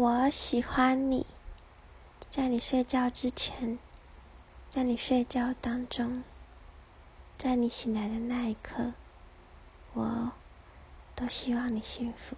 我喜欢你。在你睡觉之前在你睡觉当中在你醒来的那一刻我都希望你幸福。